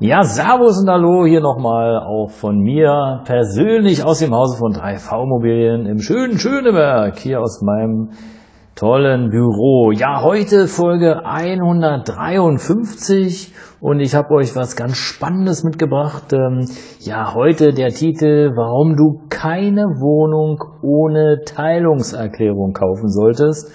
Ja, Servus und Hallo hier nochmal auch von mir persönlich aus dem Hause von 3V Immobilien im schönen Schöneberg, hier aus meinem tollen Büro. Ja, heute Folge 153 und ich habe euch was ganz Spannendes mitgebracht. Ähm, ja, heute der Titel, warum du keine Wohnung ohne Teilungserklärung kaufen solltest.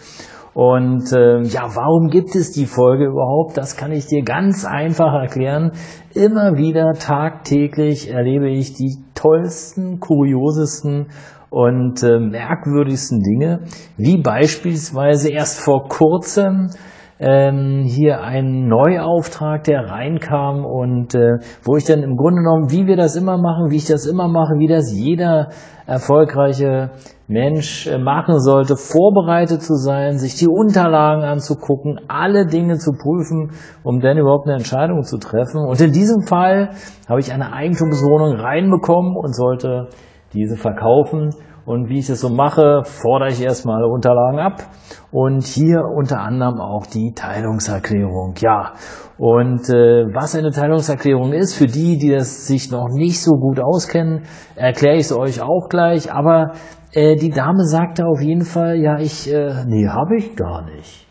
Und äh, ja, warum gibt es die Folge überhaupt? Das kann ich dir ganz einfach erklären. Immer wieder tagtäglich erlebe ich die tollsten, kuriosesten und äh, merkwürdigsten Dinge, wie beispielsweise erst vor kurzem ähm, hier ein Neuauftrag, der reinkam und äh, wo ich dann im Grunde genommen, wie wir das immer machen, wie ich das immer mache, wie das jeder erfolgreiche Mensch äh, machen sollte, vorbereitet zu sein, sich die Unterlagen anzugucken, alle Dinge zu prüfen, um dann überhaupt eine Entscheidung zu treffen. Und in diesem Fall habe ich eine Eigentumswohnung reinbekommen und sollte diese verkaufen. Und wie ich das so mache, fordere ich erstmal Unterlagen ab und hier unter anderem auch die Teilungserklärung. Ja, und äh, was eine Teilungserklärung ist, für die, die das sich noch nicht so gut auskennen, erkläre ich es euch auch gleich. Aber äh, die Dame sagte auf jeden Fall, ja, ich, äh, nee, habe ich gar nicht.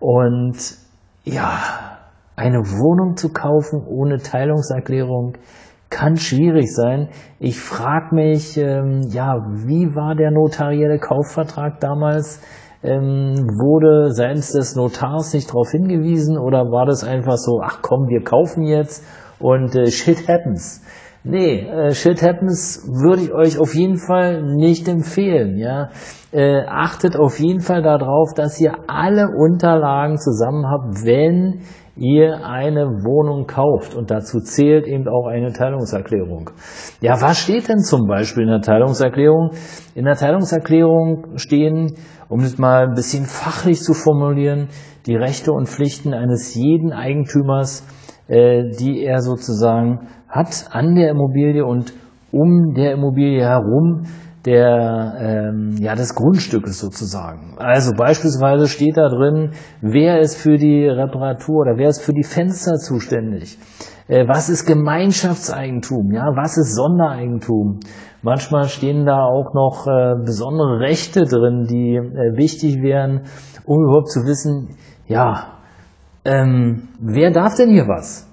Und ja, eine Wohnung zu kaufen ohne Teilungserklärung kann schwierig sein. Ich frage mich, ähm, ja, wie war der notarielle Kaufvertrag damals? Ähm, wurde seitens des Notars nicht darauf hingewiesen oder war das einfach so, ach komm, wir kaufen jetzt und äh, shit happens? Nee, äh, Shit Happens würde ich euch auf jeden Fall nicht empfehlen. Ja? Äh, achtet auf jeden Fall darauf, dass ihr alle Unterlagen zusammen habt, wenn ihr eine Wohnung kauft. Und dazu zählt eben auch eine Teilungserklärung. Ja, was steht denn zum Beispiel in der Teilungserklärung? In der Teilungserklärung stehen, um das mal ein bisschen fachlich zu formulieren, die Rechte und Pflichten eines jeden Eigentümers, äh, die er sozusagen hat an der Immobilie und um der Immobilie herum der, ähm, ja, des Grundstückes sozusagen. Also beispielsweise steht da drin, wer ist für die Reparatur oder wer ist für die Fenster zuständig? Äh, was ist Gemeinschaftseigentum? Ja, was ist Sondereigentum? Manchmal stehen da auch noch äh, besondere Rechte drin, die äh, wichtig wären, um überhaupt zu wissen, ja, ähm, wer darf denn hier was?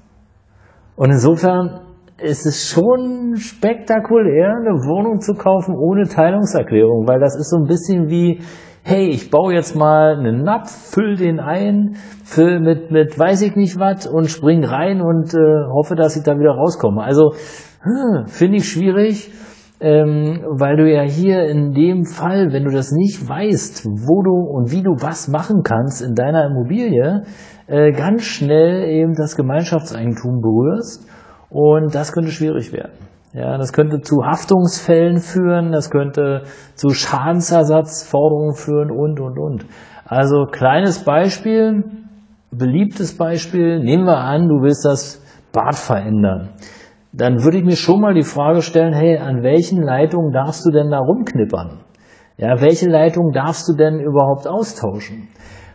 Und insofern ist es schon spektakulär, eine Wohnung zu kaufen ohne Teilungserklärung, weil das ist so ein bisschen wie, hey, ich baue jetzt mal einen Napf, füll den ein, füll mit, mit weiß ich nicht was und spring rein und äh, hoffe, dass ich da wieder rauskomme. Also hm, finde ich schwierig, ähm, weil du ja hier in dem Fall, wenn du das nicht weißt, wo du und wie du was machen kannst in deiner Immobilie, äh, ganz schnell eben das Gemeinschaftseigentum berührst und das könnte schwierig werden. Ja, das könnte zu Haftungsfällen führen, das könnte zu Schadensersatzforderungen führen und, und, und. Also kleines Beispiel, beliebtes Beispiel, nehmen wir an, du willst das Bad verändern. Dann würde ich mir schon mal die Frage stellen, hey, an welchen Leitungen darfst du denn da rumknippern? Ja, welche Leitung darfst du denn überhaupt austauschen?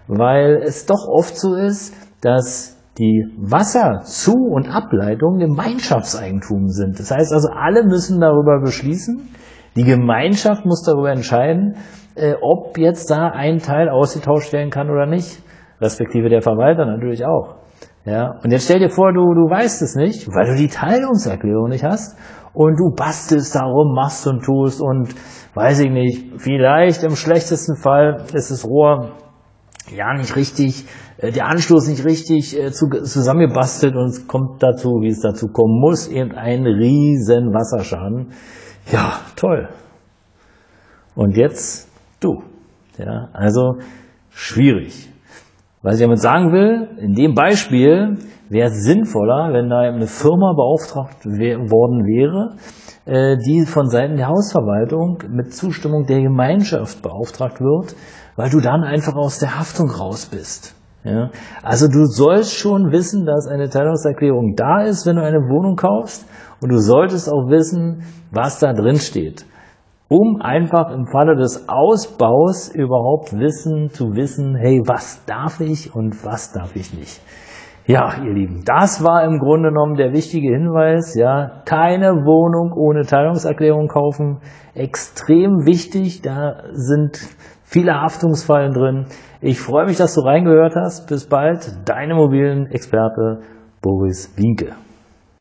Weil es doch oft so ist, dass die Wasserzu- und Ableitung Gemeinschaftseigentum sind. Das heißt also, alle müssen darüber beschließen. Die Gemeinschaft muss darüber entscheiden, äh, ob jetzt da ein Teil ausgetauscht werden kann oder nicht. Respektive der Verwalter natürlich auch. Ja, und jetzt stell dir vor, du, du weißt es nicht, weil du die Teilungserklärung nicht hast und du bastelst darum, machst und tust und weiß ich nicht, vielleicht im schlechtesten Fall ist das Rohr ja nicht richtig äh, der Anschluss nicht richtig äh, zusammengebastelt und es kommt dazu, wie es dazu kommen muss, eben ein riesen Wasserschaden. Ja, toll. Und jetzt du. Ja, also schwierig. Was ich damit sagen will, in dem Beispiel wäre es sinnvoller, wenn da eine Firma beauftragt worden wäre, äh, die von Seiten der Hausverwaltung mit Zustimmung der Gemeinschaft beauftragt wird, weil du dann einfach aus der Haftung raus bist. Ja? Also du sollst schon wissen, dass eine Teilungserklärung da ist, wenn du eine Wohnung kaufst und du solltest auch wissen, was da drin steht um einfach im Falle des Ausbaus überhaupt wissen, zu wissen, hey, was darf ich und was darf ich nicht. Ja, ihr Lieben, das war im Grunde genommen der wichtige Hinweis, ja, keine Wohnung ohne Teilungserklärung kaufen, extrem wichtig, da sind viele Haftungsfallen drin. Ich freue mich, dass du reingehört hast. Bis bald, dein Immobilienexperte Boris Winke.